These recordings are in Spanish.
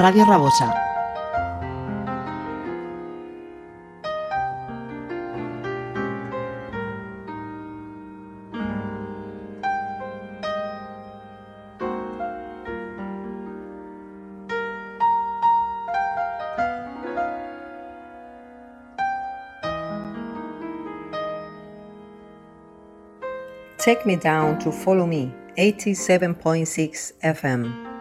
Radio Rabosa. Take me down to follow me, 87.6 FM.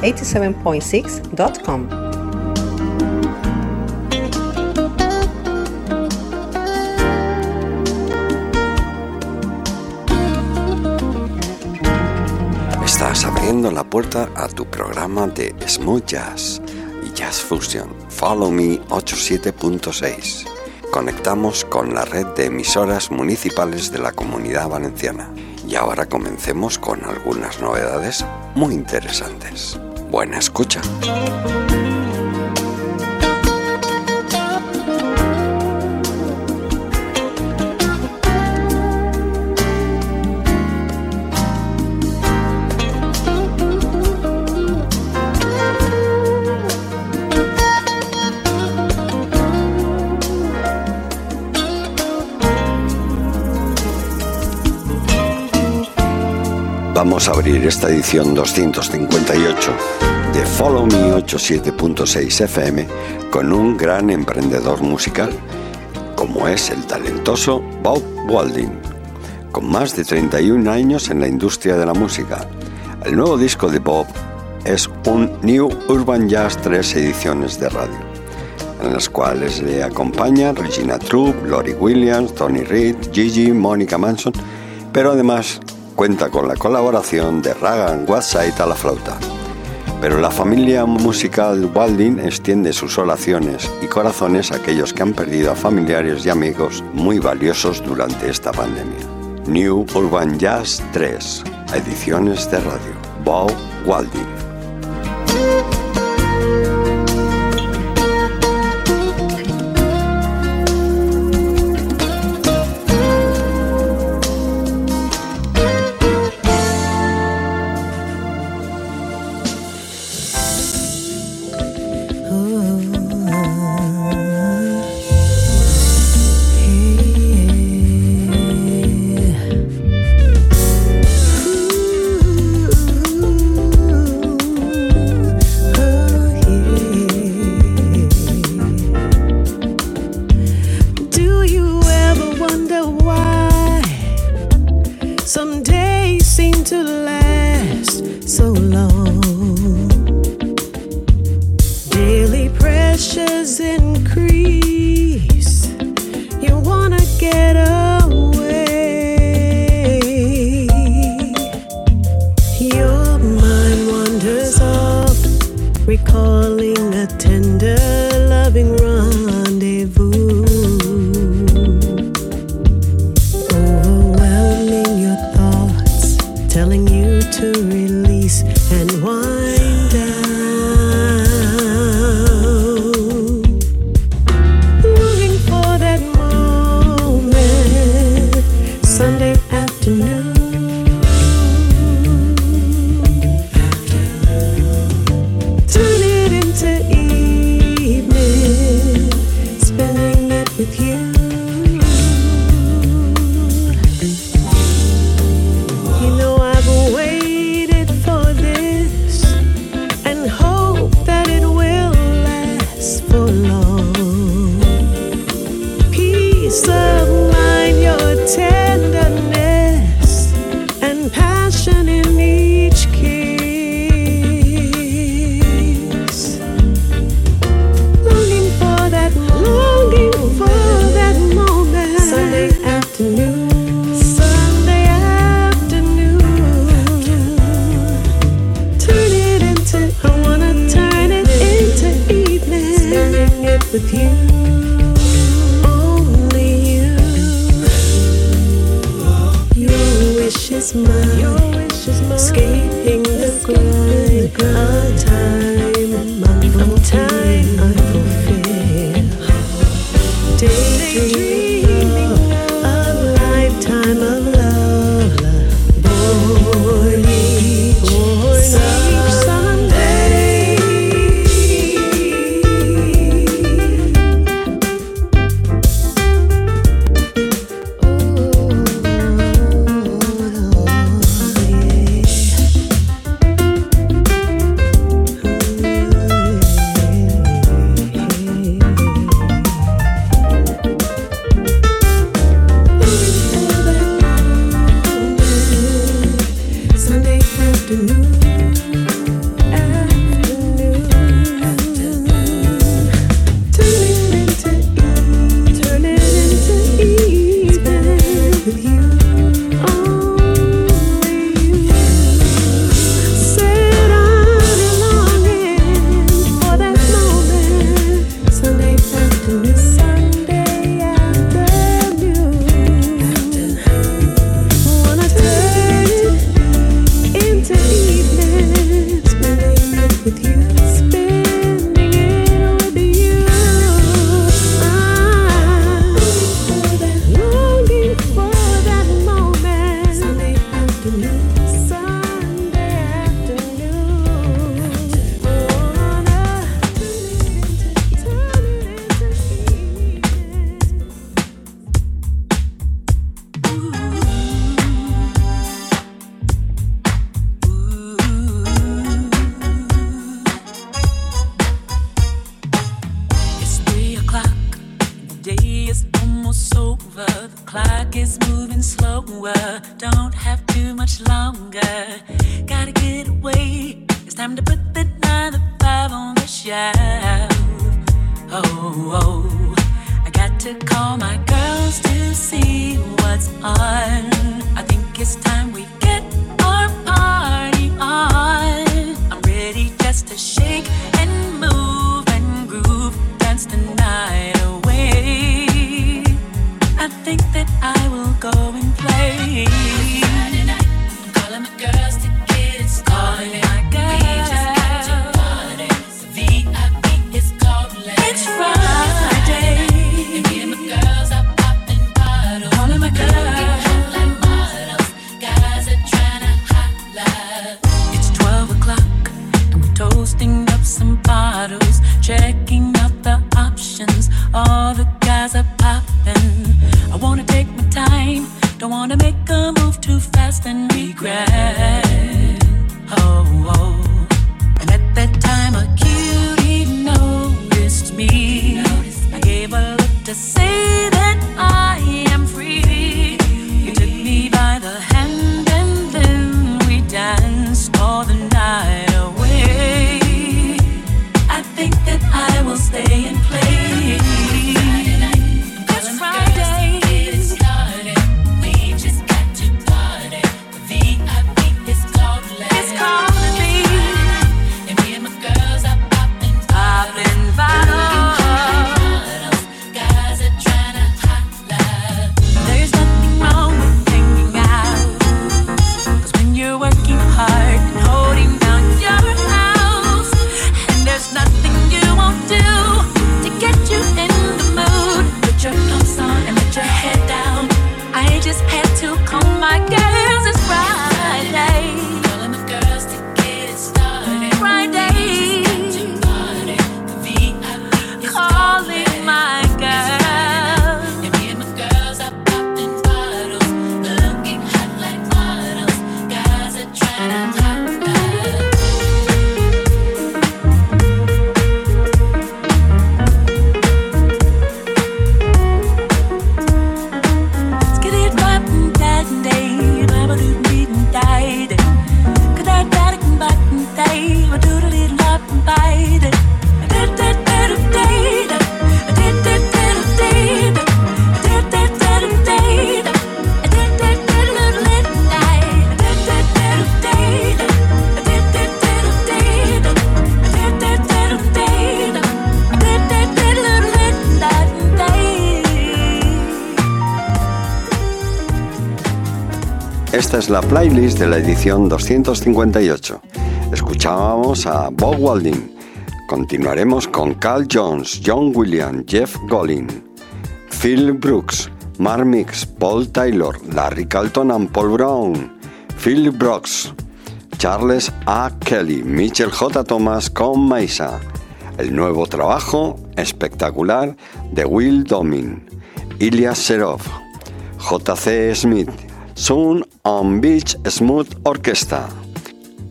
www.followme87.6.com. Estás abriendo la puerta a tu programa de Smooth Jazz y Jazz Fusion. Follow Me 87.6. Conectamos con la red de emisoras municipales de la Comunidad Valenciana. Y ahora comencemos con algunas novedades muy interesantes. Buena escucha. Abrir esta edición 258 de Follow Me 87.6 FM con un gran emprendedor musical, como es el talentoso Bob Walding, con más de 31 años en la industria de la música. El nuevo disco de Bob es un New Urban Jazz 3 ediciones de radio, en las cuales le acompañan Regina Troop, Lori Williams, Tony Reid, Gigi, Monica Manson, pero además cuenta con la colaboración de Ragan Whiteside a la flauta. Pero la familia musical Walding extiende sus oraciones y corazones a aquellos que han perdido a familiares y amigos muy valiosos durante esta pandemia. New Urban Jazz 3, ediciones de radio. Bob Walding. La playlist de la edición 258. Escuchábamos a Bob Walding. Continuaremos con Carl Jones, John Williams, Jeff Golin, Phil Brooks, Mark Mix, Paul Taylor, Larry Carlton and Paul Brown, Phil Brooks, Charles A. Kelly, Mitchell J. Thomas con Maisa. El nuevo trabajo espectacular de Will Domin, Ilya Serov, J.C. Smith, Sun on Beach Smooth Orchestra.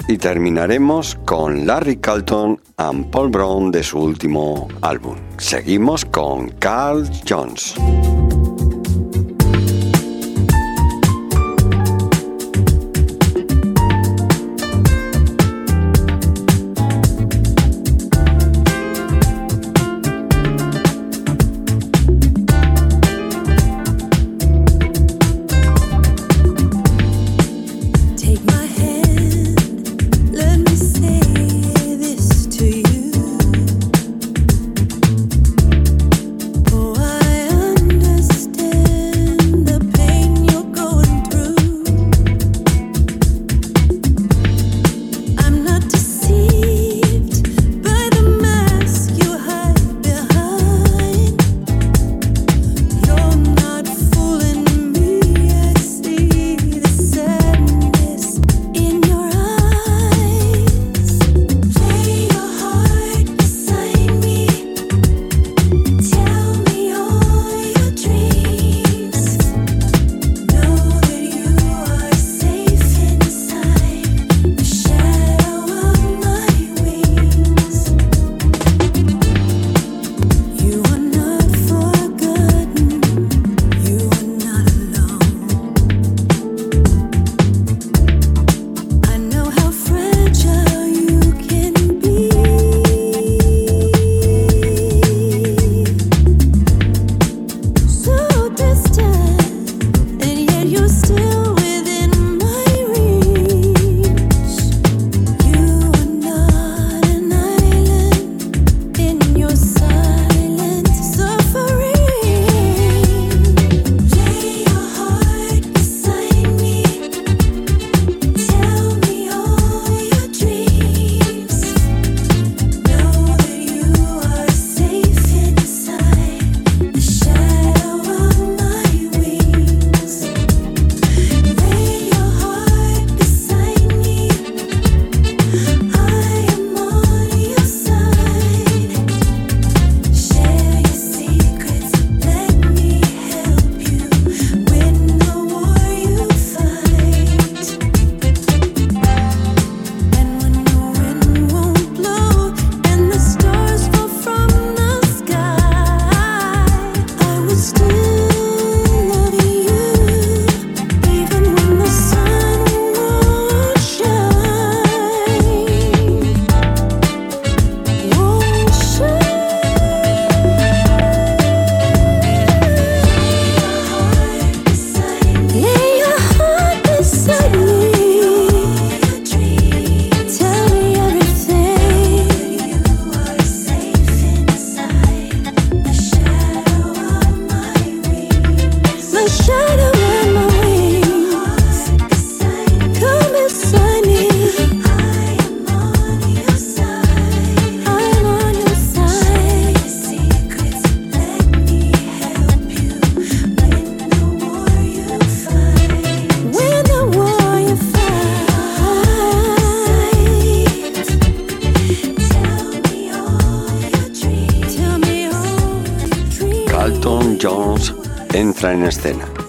Y terminaremos con Larry Carlton and Paul Brown de su último álbum. Seguimos con Carl Jones.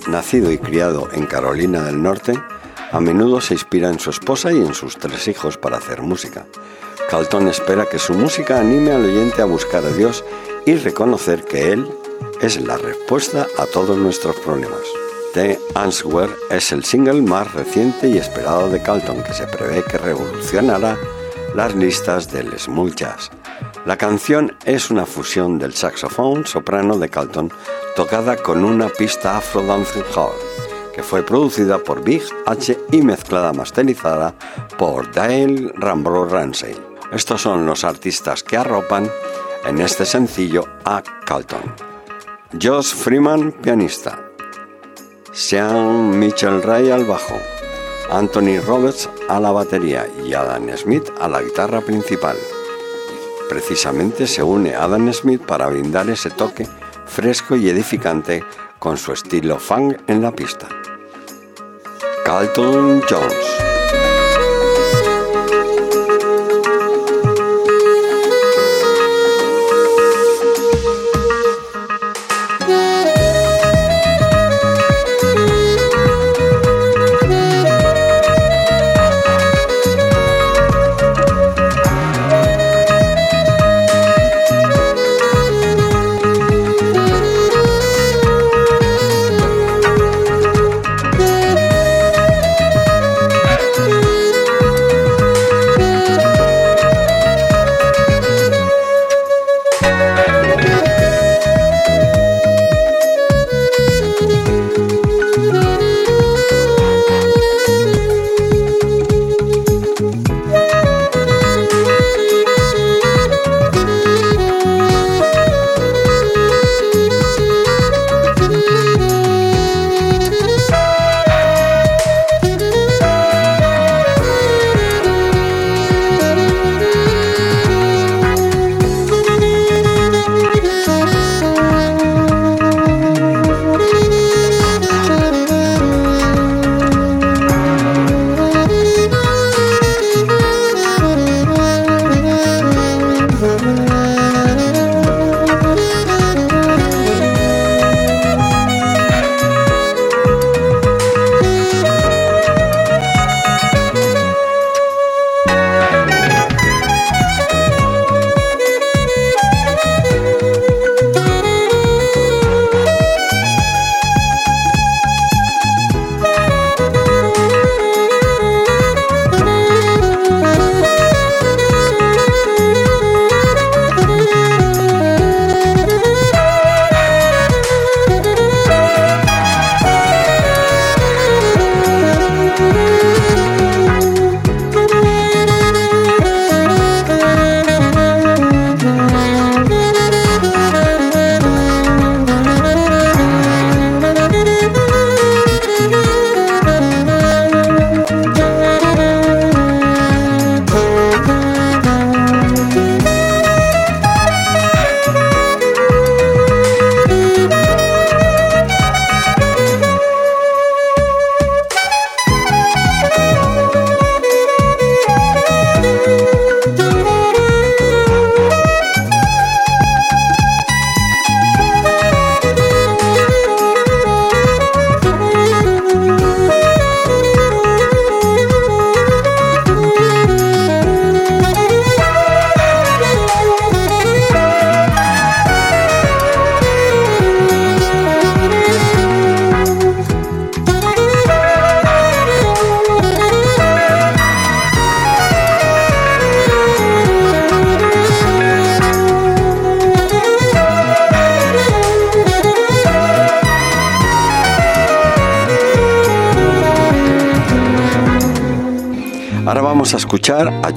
Nacido y criado en Carolina del Norte, a menudo se inspira en su esposa y en sus tres hijos para hacer música. Calton espera que su música anime al oyente a buscar a Dios y reconocer que Él es la respuesta a todos nuestros problemas. The Answer es el single más reciente y esperado de Calton que se prevé que revolucionará las listas del smooth jazz. La canción es una fusión del saxofón soprano de Calton tocada con una pista Afro Dancing Hall, que fue producida por Big H y mezclada masterizada por Dale Rambro Ramsey. Estos son los artistas que arropan en este sencillo a Calton. Josh Freeman, pianista. Sean Mitchell Ray al bajo. Anthony Roberts a la batería y Adam Smith a la guitarra principal. Precisamente se une Adam Smith para brindar ese toque fresco y edificante con su estilo funk en la pista. Carlton Jones.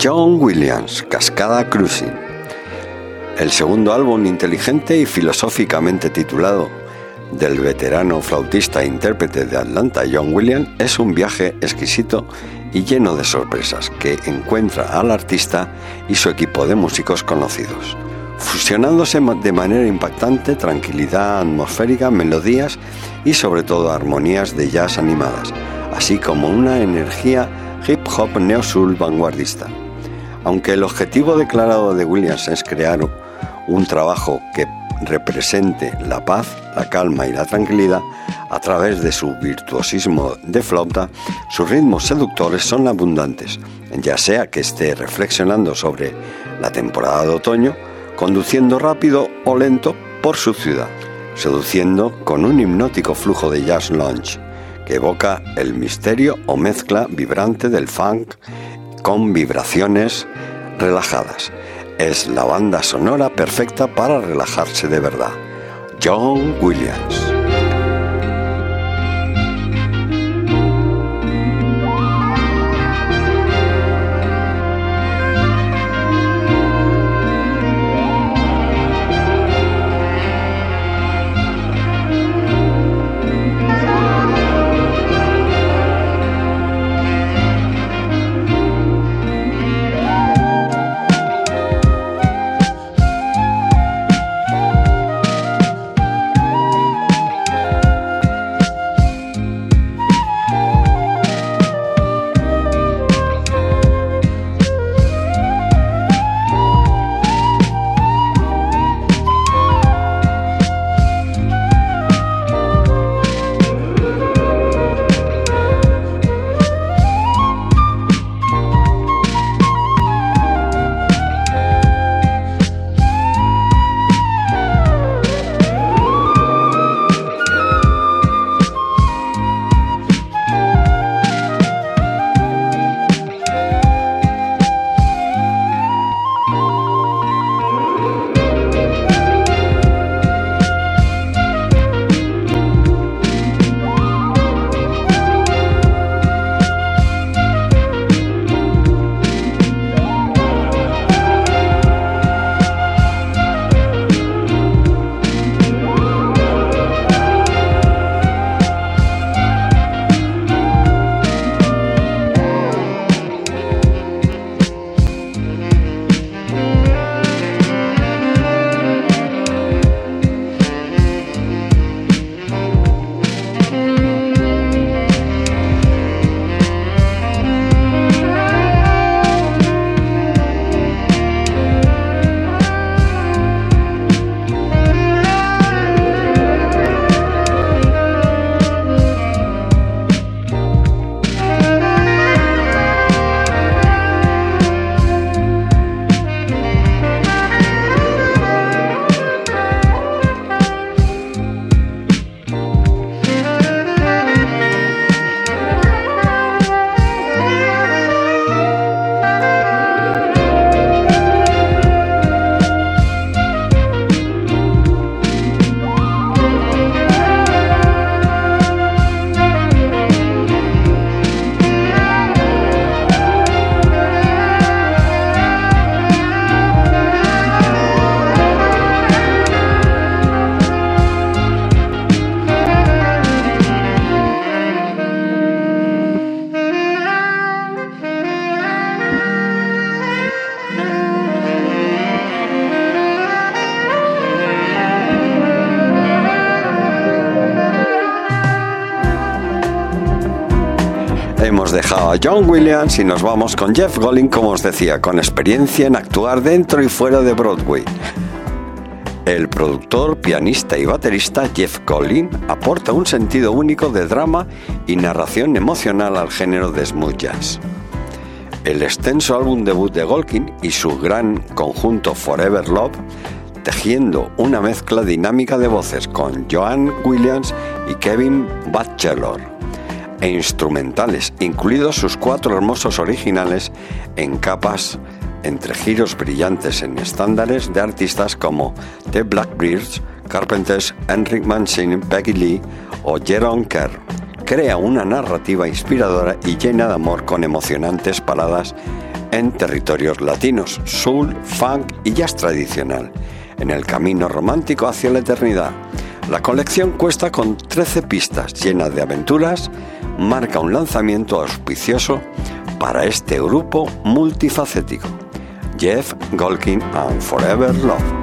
John Williams, Cascada Cruising. El segundo álbum inteligente y filosóficamente titulado del veterano flautista e intérprete de Atlanta John Williams es un viaje exquisito y lleno de sorpresas que encuentra al artista y su equipo de músicos conocidos, fusionándose de manera impactante tranquilidad atmosférica, melodías y sobre todo armonías de jazz animadas, así como una energía hip hop neo-soul vanguardista. Aunque el objetivo declarado de Williams es crear un trabajo que represente la paz, la calma y la tranquilidad, a través de su virtuosismo de flauta, sus ritmos seductores son abundantes, ya sea que esté reflexionando sobre la temporada de otoño, conduciendo rápido o lento por su ciudad, seduciendo con un hipnótico flujo de jazz lounge evoca el misterio o mezcla vibrante del funk con vibraciones relajadas. Es la banda sonora perfecta para relajarse de verdad. John Williams. Williams y nos vamos con Jeff Golin, como os decía, con experiencia en actuar dentro y fuera de Broadway. El productor, pianista y baterista Jeff Golin aporta un sentido único de drama y narración emocional al género de smooth jazz. El extenso álbum debut de Golkin y su gran conjunto Forever Love, tejiendo una mezcla dinámica de voces con Joan Williams y Kevin Batchelor e instrumentales, incluidos sus cuatro hermosos originales en capas entre giros brillantes en estándares de artistas como The Blackbirds, Carpenters, Enric Mancini, Peggy Lee o Jerome Kerr. Crea una narrativa inspiradora y llena de amor con emocionantes paradas en territorios latinos, soul, funk y jazz tradicional, en el camino romántico hacia la eternidad. La colección cuesta con 13 pistas llenas de aventuras, marca un lanzamiento auspicioso para este grupo multifacético. Jeff Golkin and Forever Love.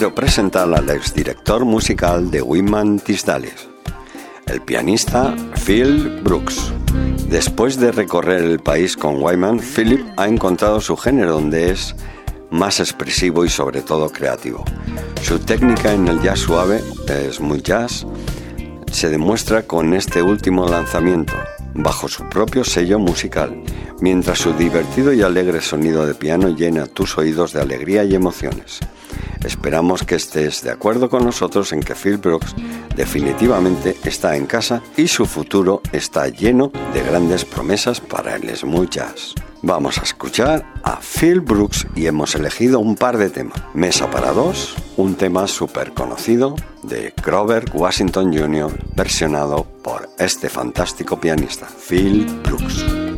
Quiero presentar al exdirector musical de Wiman Tisdales, el pianista Phil Brooks. Después de recorrer el país con Wyman, Philip ha encontrado su género donde es más expresivo y sobre todo creativo. Su técnica en el jazz suave, es muy jazz, se demuestra con este último lanzamiento, bajo su propio sello musical, mientras su divertido y alegre sonido de piano llena tus oídos de alegría y emociones. Esperamos que estés de acuerdo con nosotros en que Phil Brooks definitivamente está en casa y su futuro está lleno de grandes promesas para el smooth jazz. Vamos a escuchar a Phil Brooks y hemos elegido un par de temas. Mesa para dos, un tema súper conocido de Grover Washington Jr., versionado por este fantástico pianista, Phil Brooks.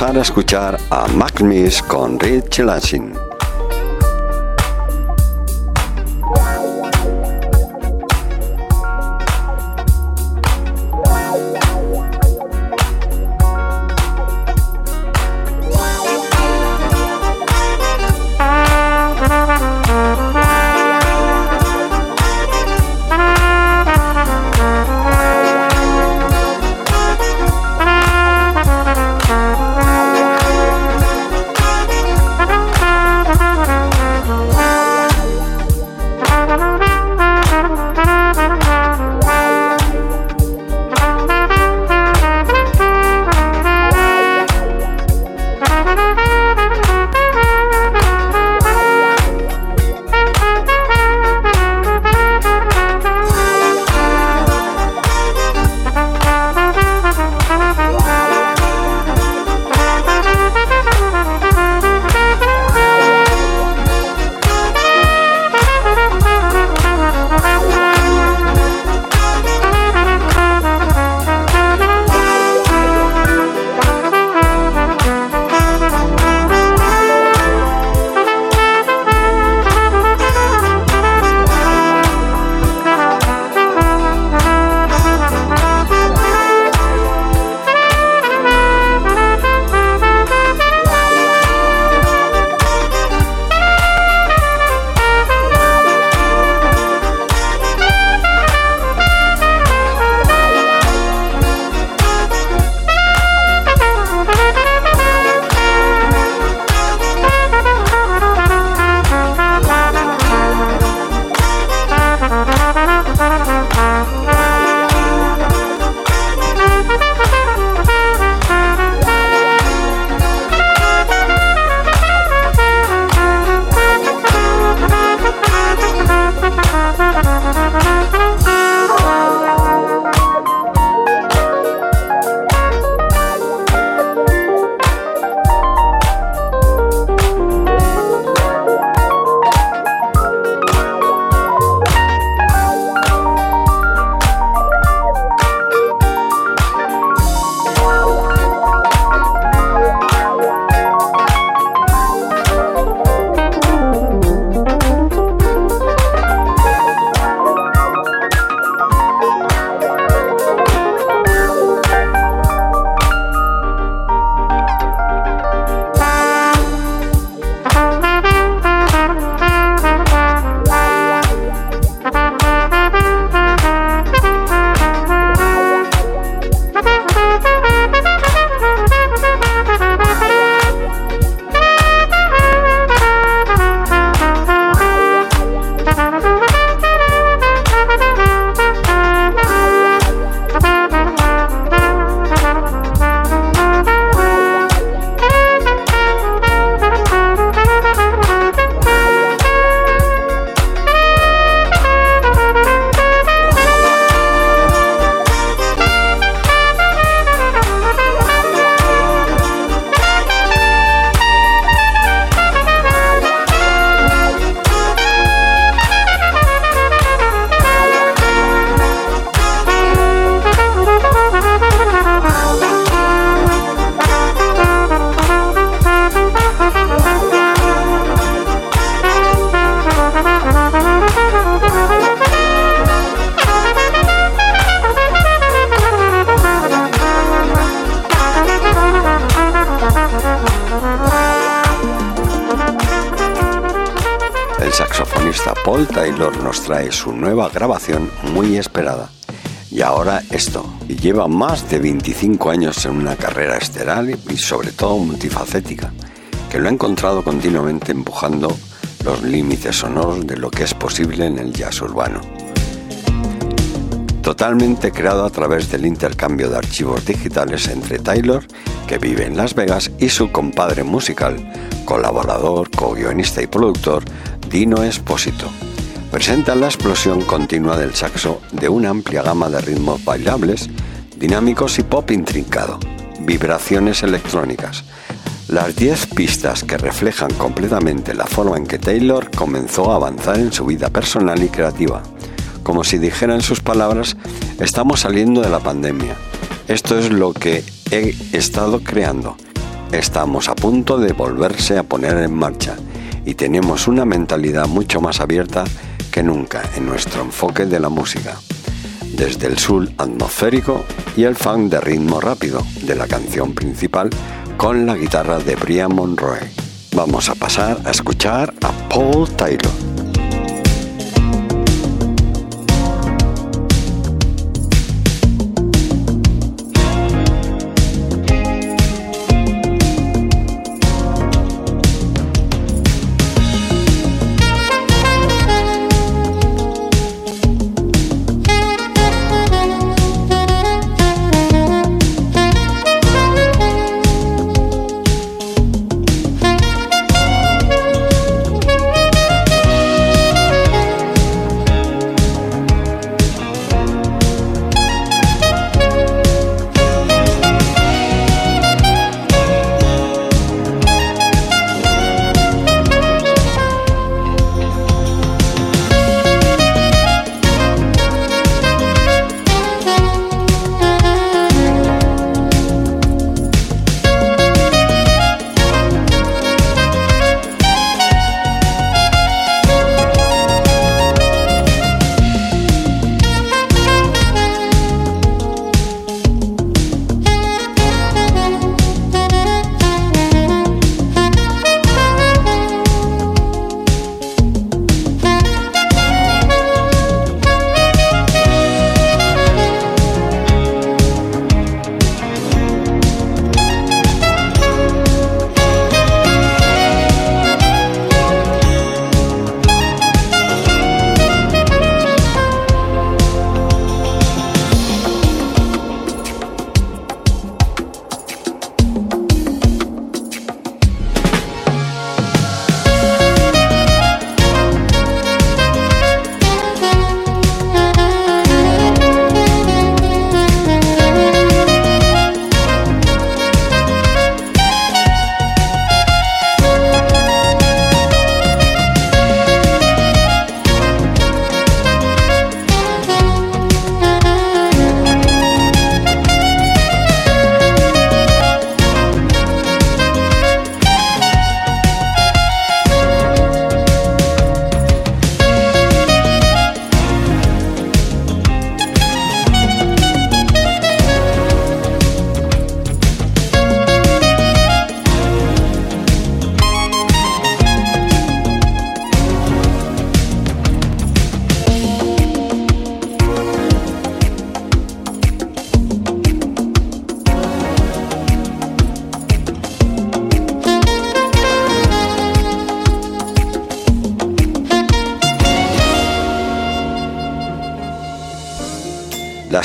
Pasar a escuchar a Mac Miss con Rich Lansing. Su nueva grabación muy esperada. Y ahora esto. Lleva más de 25 años en una carrera estelar y sobre todo multifacética, que lo ha encontrado continuamente empujando los límites sonoros de lo que es posible en el jazz urbano. Totalmente creado a través del intercambio de archivos digitales entre Taylor, que vive en Las Vegas, y su compadre musical, colaborador, co-guionista y productor, Dino Espósito presenta la explosión continua del saxo de una amplia gama de ritmos bailables, dinámicos y pop intrincado, vibraciones electrónicas. Las 10 pistas que reflejan completamente la forma en que Taylor comenzó a avanzar en su vida personal y creativa. Como si dijera en sus palabras, estamos saliendo de la pandemia. Esto es lo que he estado creando. Estamos a punto de volverse a poner en marcha y tenemos una mentalidad mucho más abierta que nunca en nuestro enfoque de la música. Desde el sur atmosférico y el funk de ritmo rápido de la canción principal con la guitarra de Brian Monroe. Vamos a pasar a escuchar a Paul Taylor.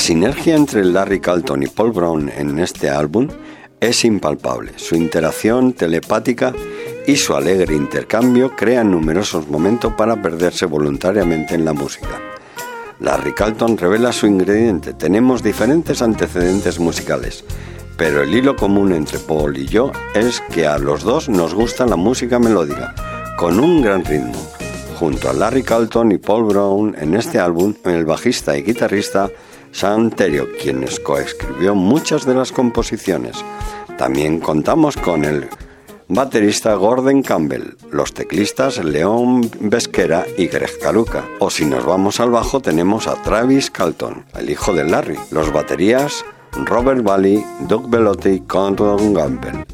Sinergia entre Larry Carlton y Paul Brown en este álbum es impalpable. Su interacción telepática y su alegre intercambio crean numerosos momentos para perderse voluntariamente en la música. Larry Carlton revela su ingrediente. Tenemos diferentes antecedentes musicales, pero el hilo común entre Paul y yo es que a los dos nos gusta la música melódica, con un gran ritmo. Junto a Larry Carlton y Paul Brown en este álbum, el bajista y guitarrista Santerio, quienes coescribió muchas de las composiciones. También contamos con el baterista Gordon Campbell, los teclistas León Besquera y Greg Caluca. O si nos vamos al bajo tenemos a Travis Calton, el hijo de Larry, los baterías Robert Valley, Doug Bellotti y Conrad Campbell.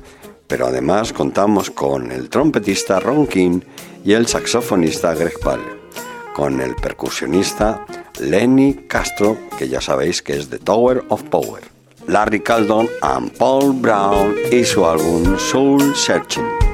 Pero además contamos con el trompetista Ron King y el saxofonista Greg Pal, con el percusionista Lenny Castro, que ya sabéis que es The Tower of Power, Larry Caldon and Paul Brown y su álbum Soul Searching.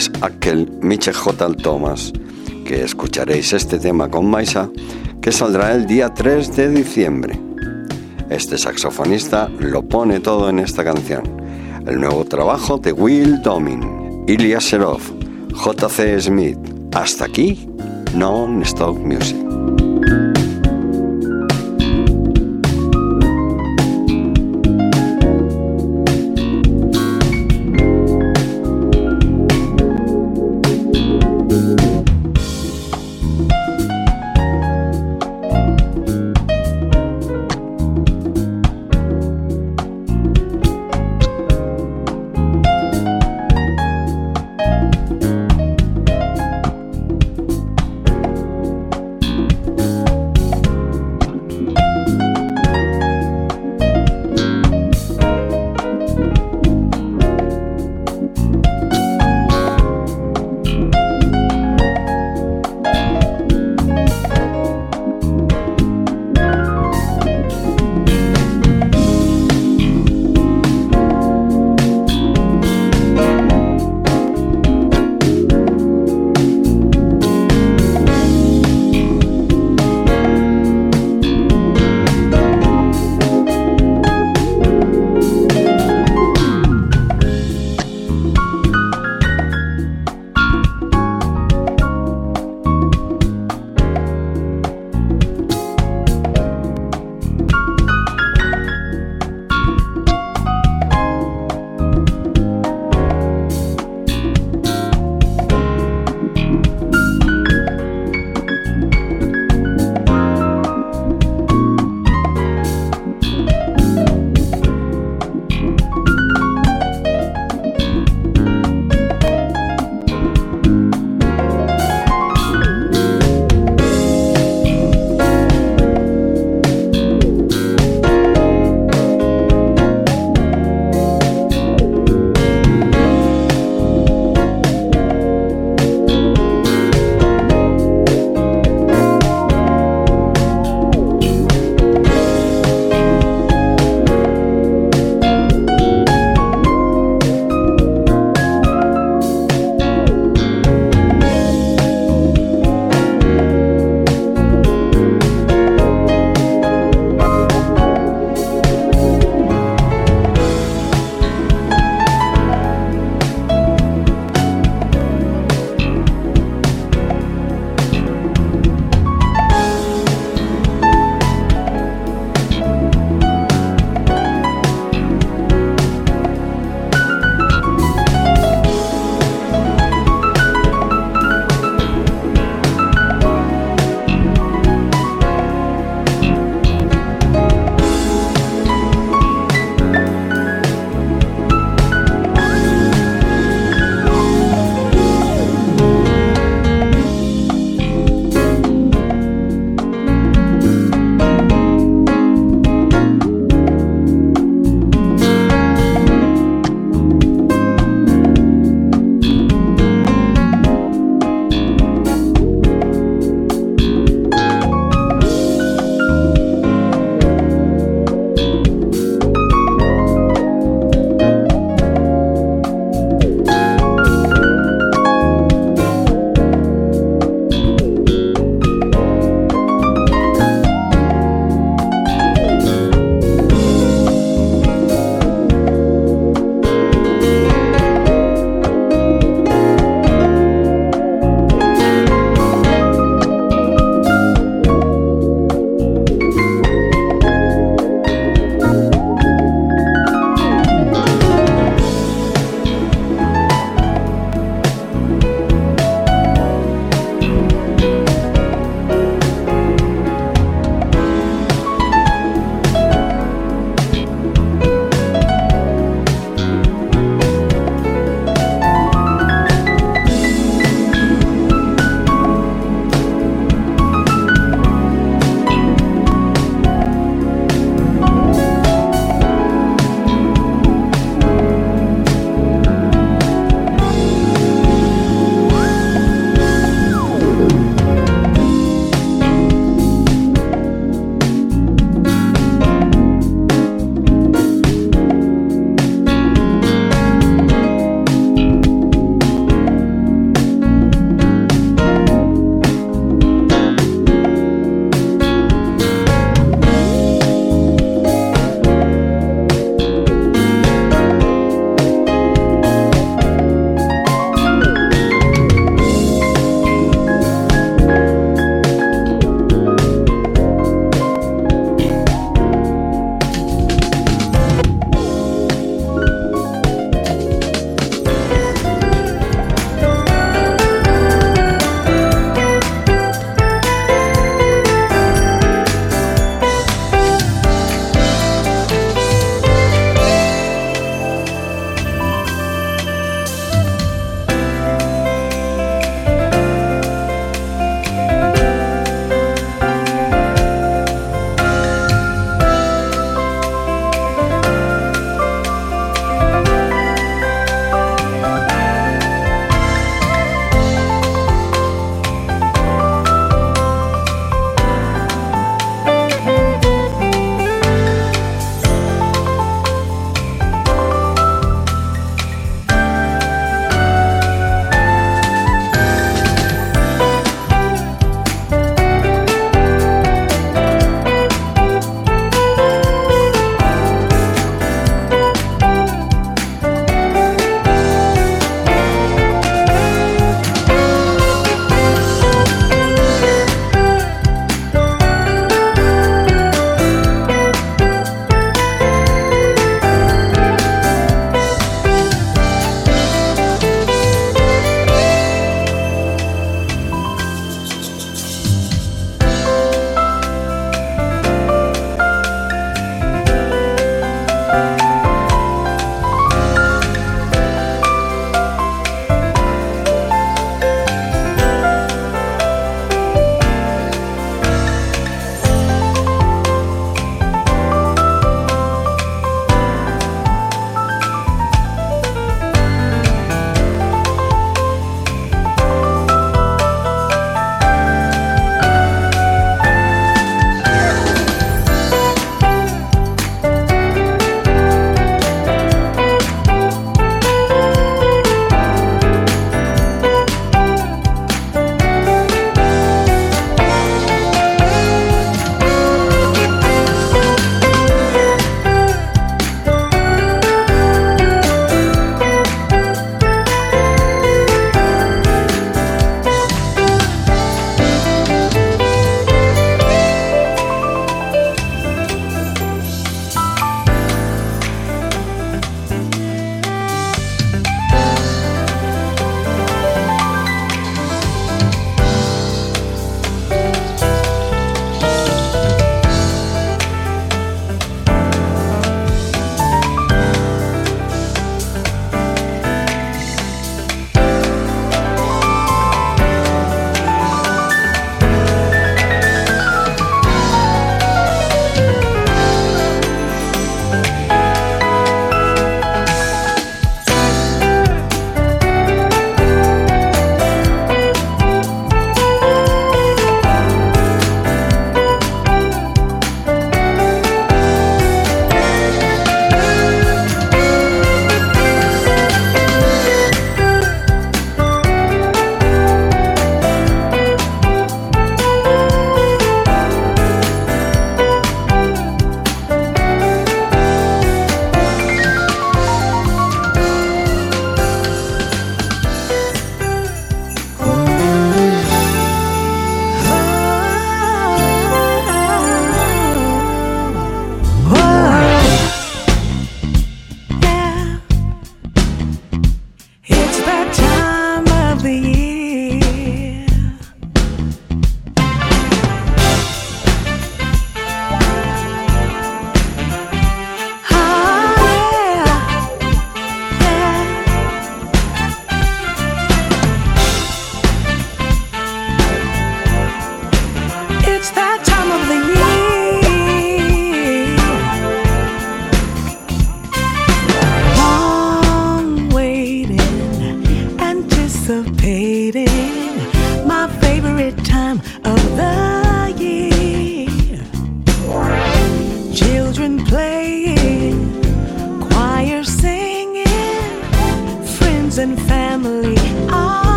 Charles Ackel, Michel J. Thomas, que escucharéis este tema con Maisa, que saldrá el día 3 de diciembre. Este saxofonista lo pone todo en esta canción. El nuevo trabajo de Will Domin, Ilya Serov, J.C. Smith. Hasta aquí, Non-Stop Music.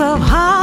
of heart.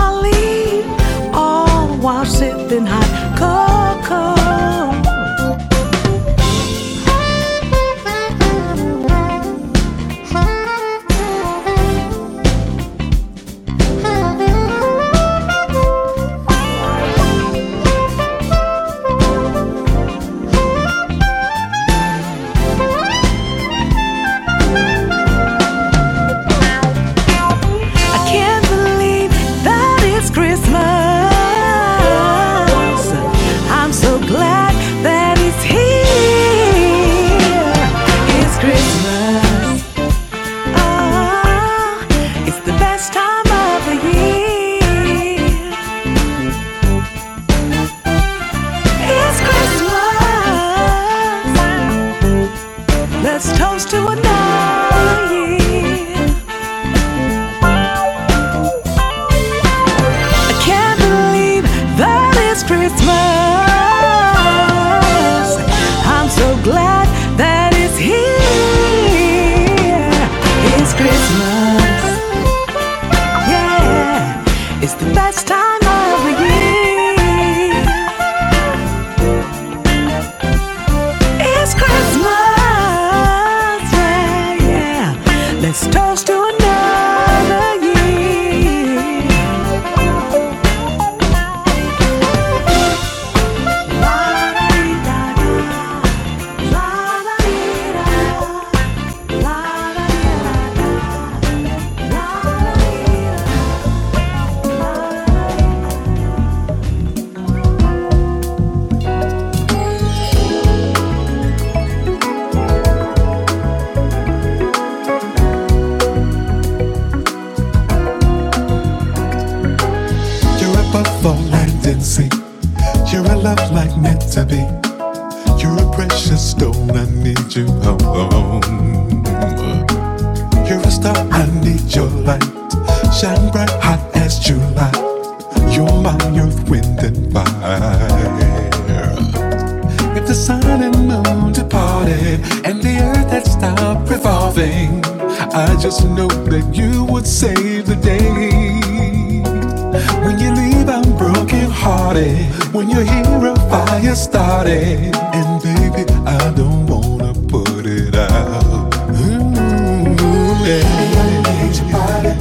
baby. I need your body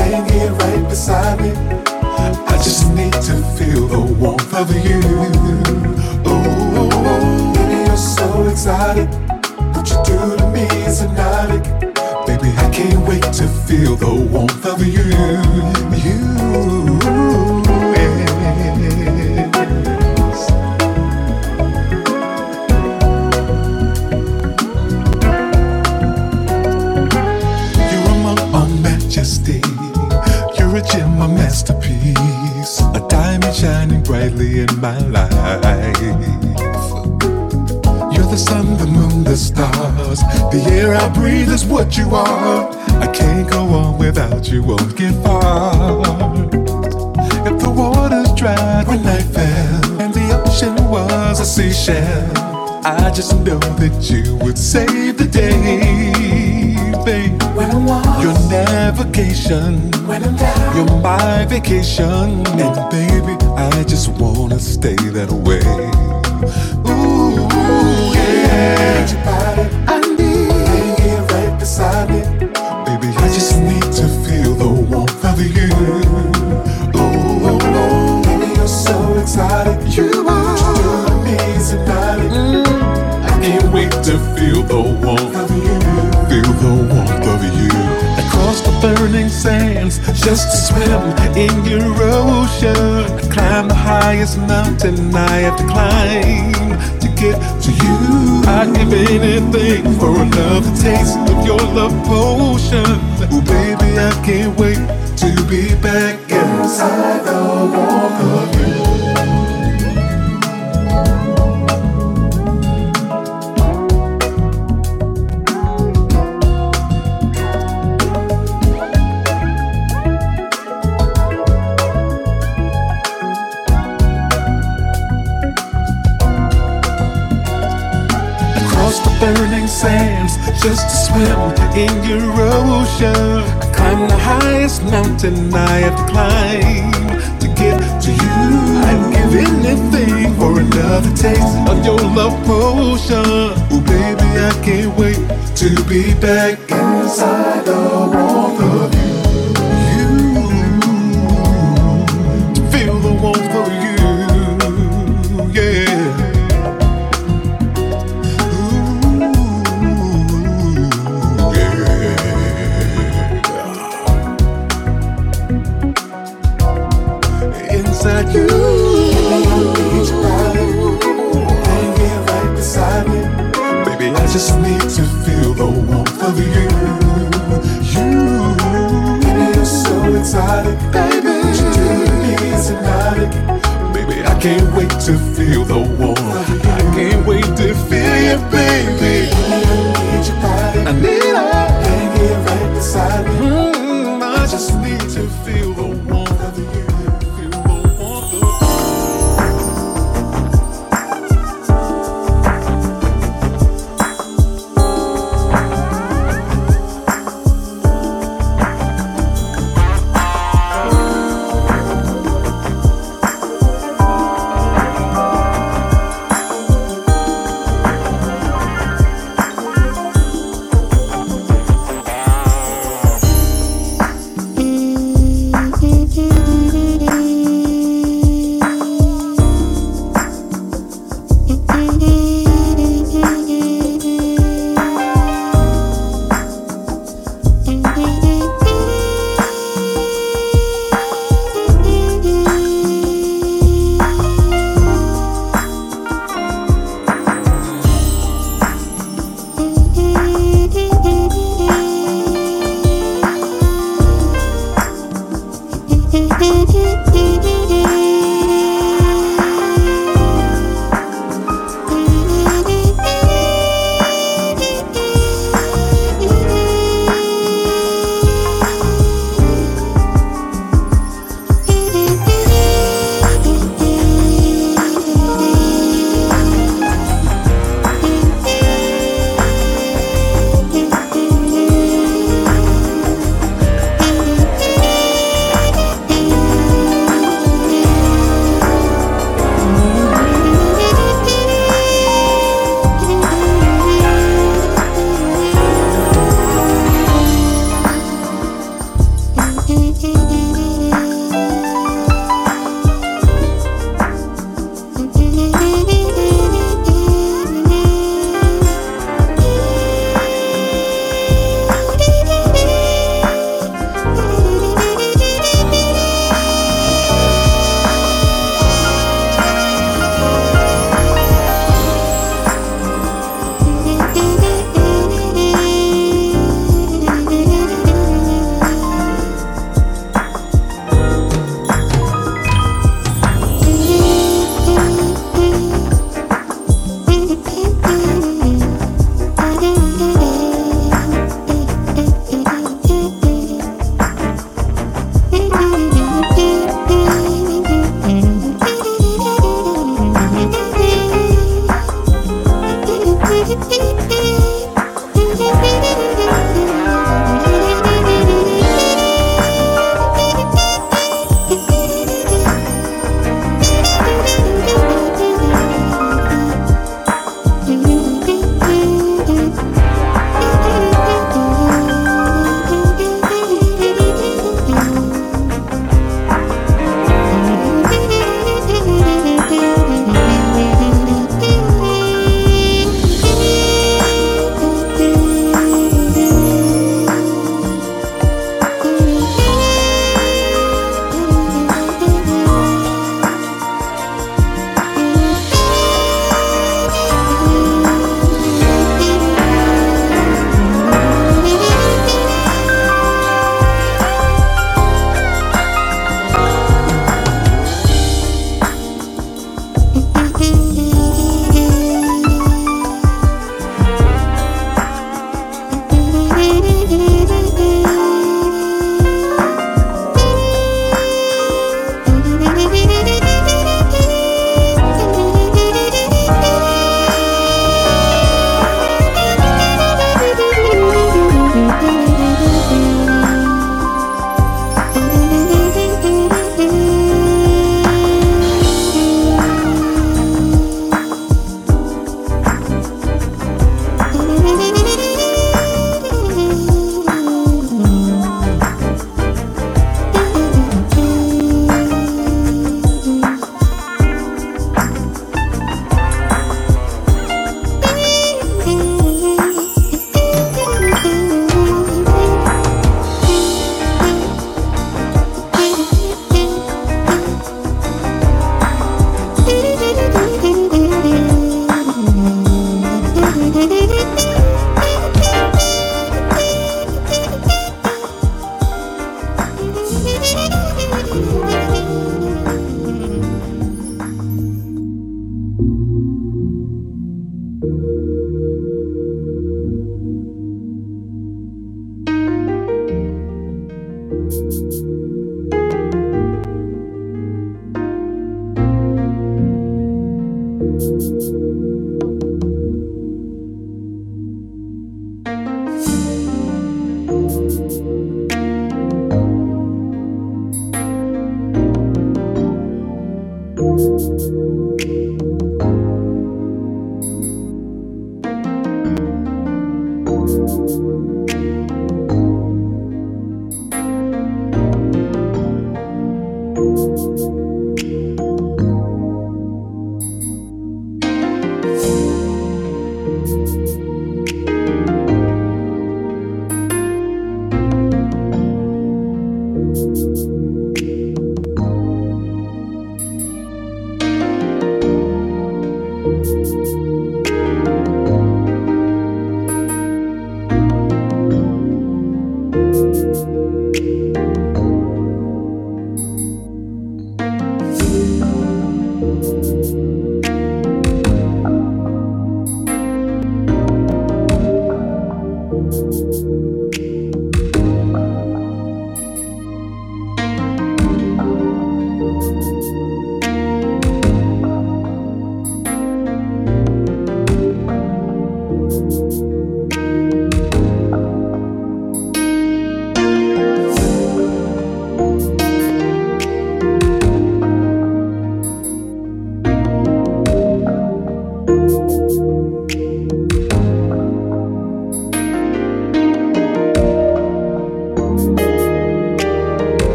laying here right beside me. I just need to feel the warmth of you. Oh, baby, you're so exotic. What you do to me is hypnotic. Baby, I can't wait to feel the warmth. is what you are. I can't go on without you, won't get far. If the water's dry when I fell, and the ocean was a seashell, I just know that you would save the day, babe. When I'm lost, your navigation, when I'm down, you're my vacation, and baby, I just wanna stay that way. Ooh, yeah. Just to swim in your ocean. Climb the highest mountain I have to climb to get to you. I'd give anything for another taste of your love potion. Oh, baby, I can't wait to be back inside the of in your ocean. I climb the highest mountain I have to climb to get to you. I'd give anything for another taste of your love potion. Oh, baby, I can't wait to be back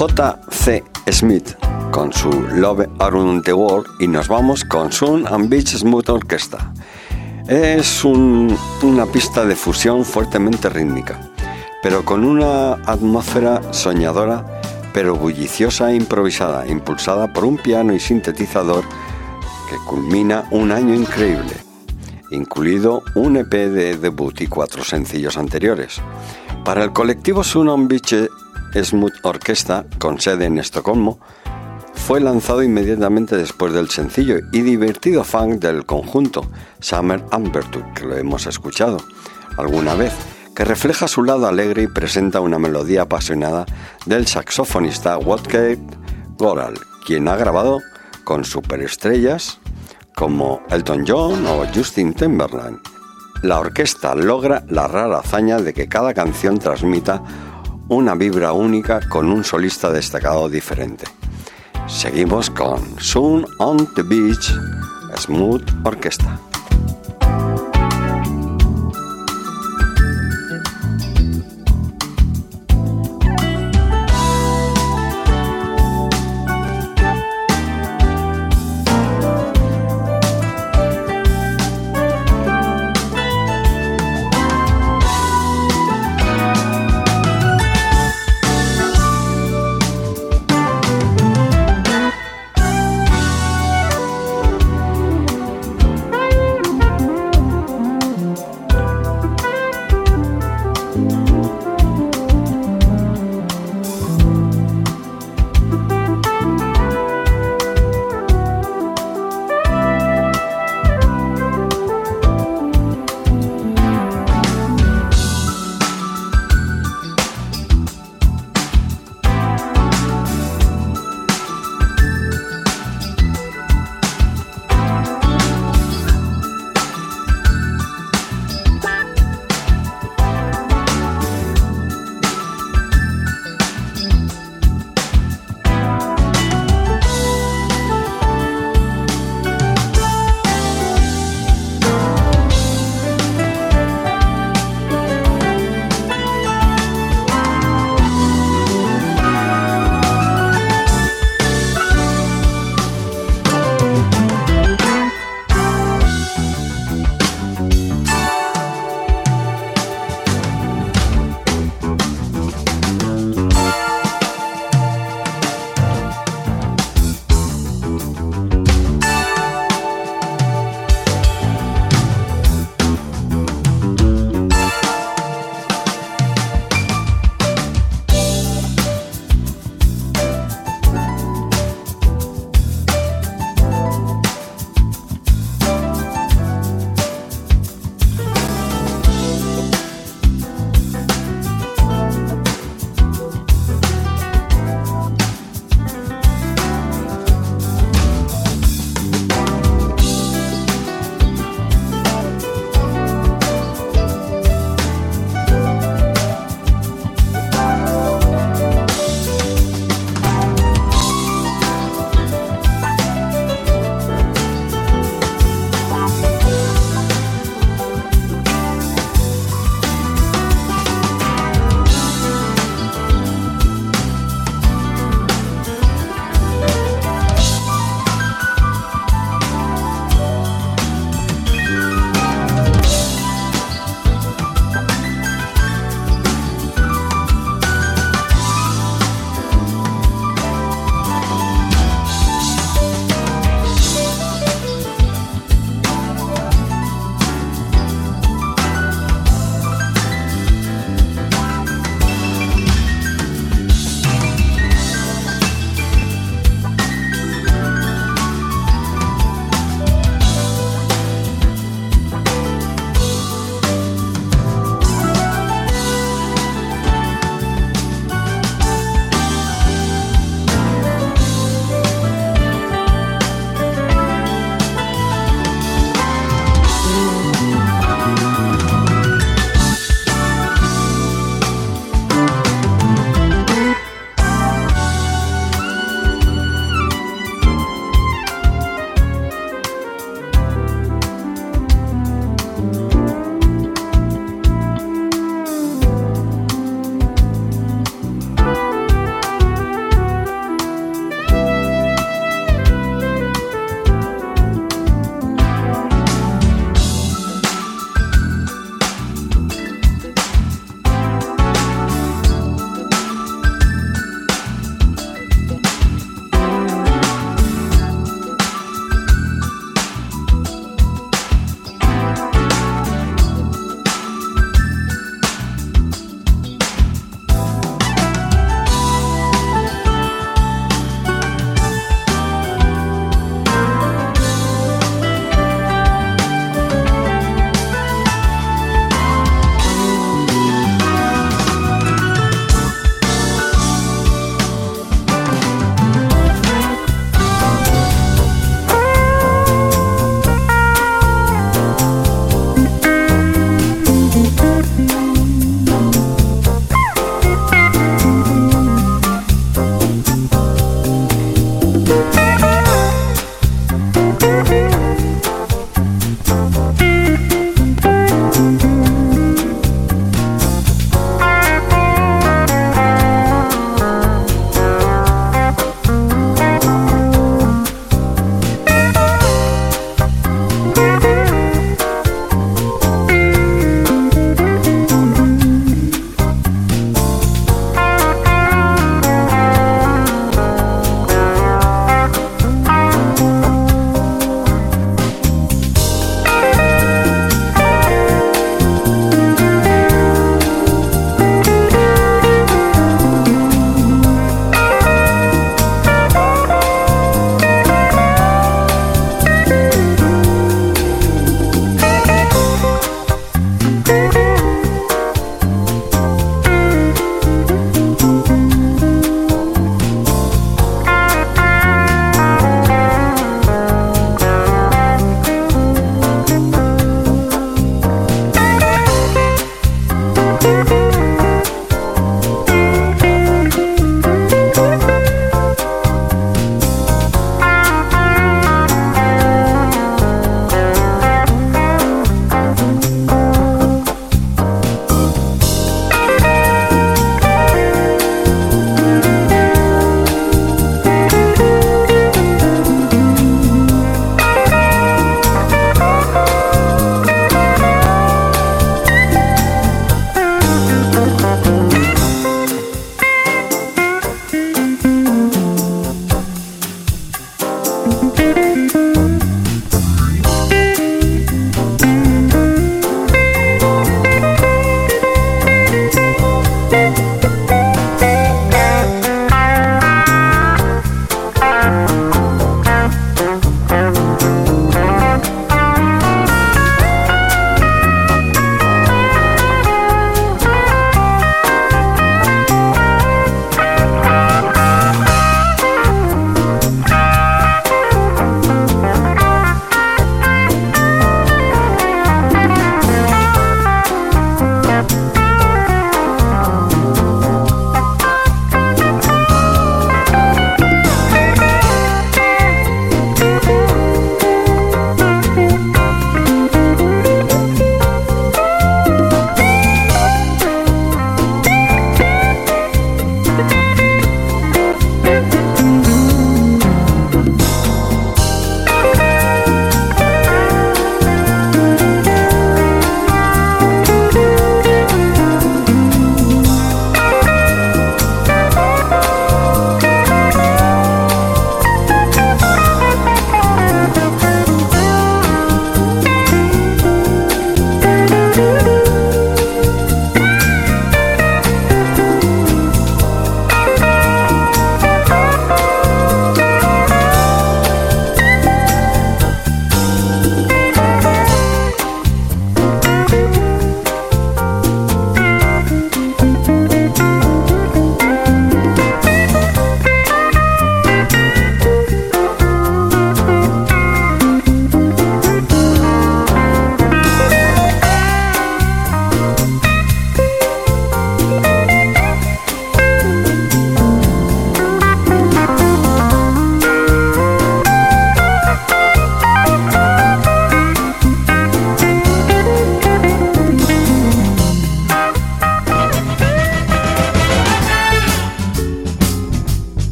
J.C. Smith con su Love Around the World y nos vamos con Sun and Beach Smooth Orchestra. Es una pista de fusión fuertemente rítmica, pero con una atmósfera soñadora, pero bulliciosa e improvisada, impulsada por un piano y sintetizador que culmina un año increíble, incluido un EP de debut y cuatro sencillos anteriores. Para el colectivo Sunon Beach Smooth Orquesta, con sede en Estocolmo, fue lanzado inmediatamente después del sencillo y divertido funk del conjunto Summer Ambertud, que lo hemos escuchado alguna vez, que refleja su lado alegre y presenta una melodía apasionada del saxofonista Walter Goral, quien ha grabado con superestrellas como Elton John o Justin Timberlake. La orquesta logra la rara hazaña de que cada canción transmita una vibra única con un solista destacado diferente. Seguimos con Soon on the Beach, Smooth Orquesta.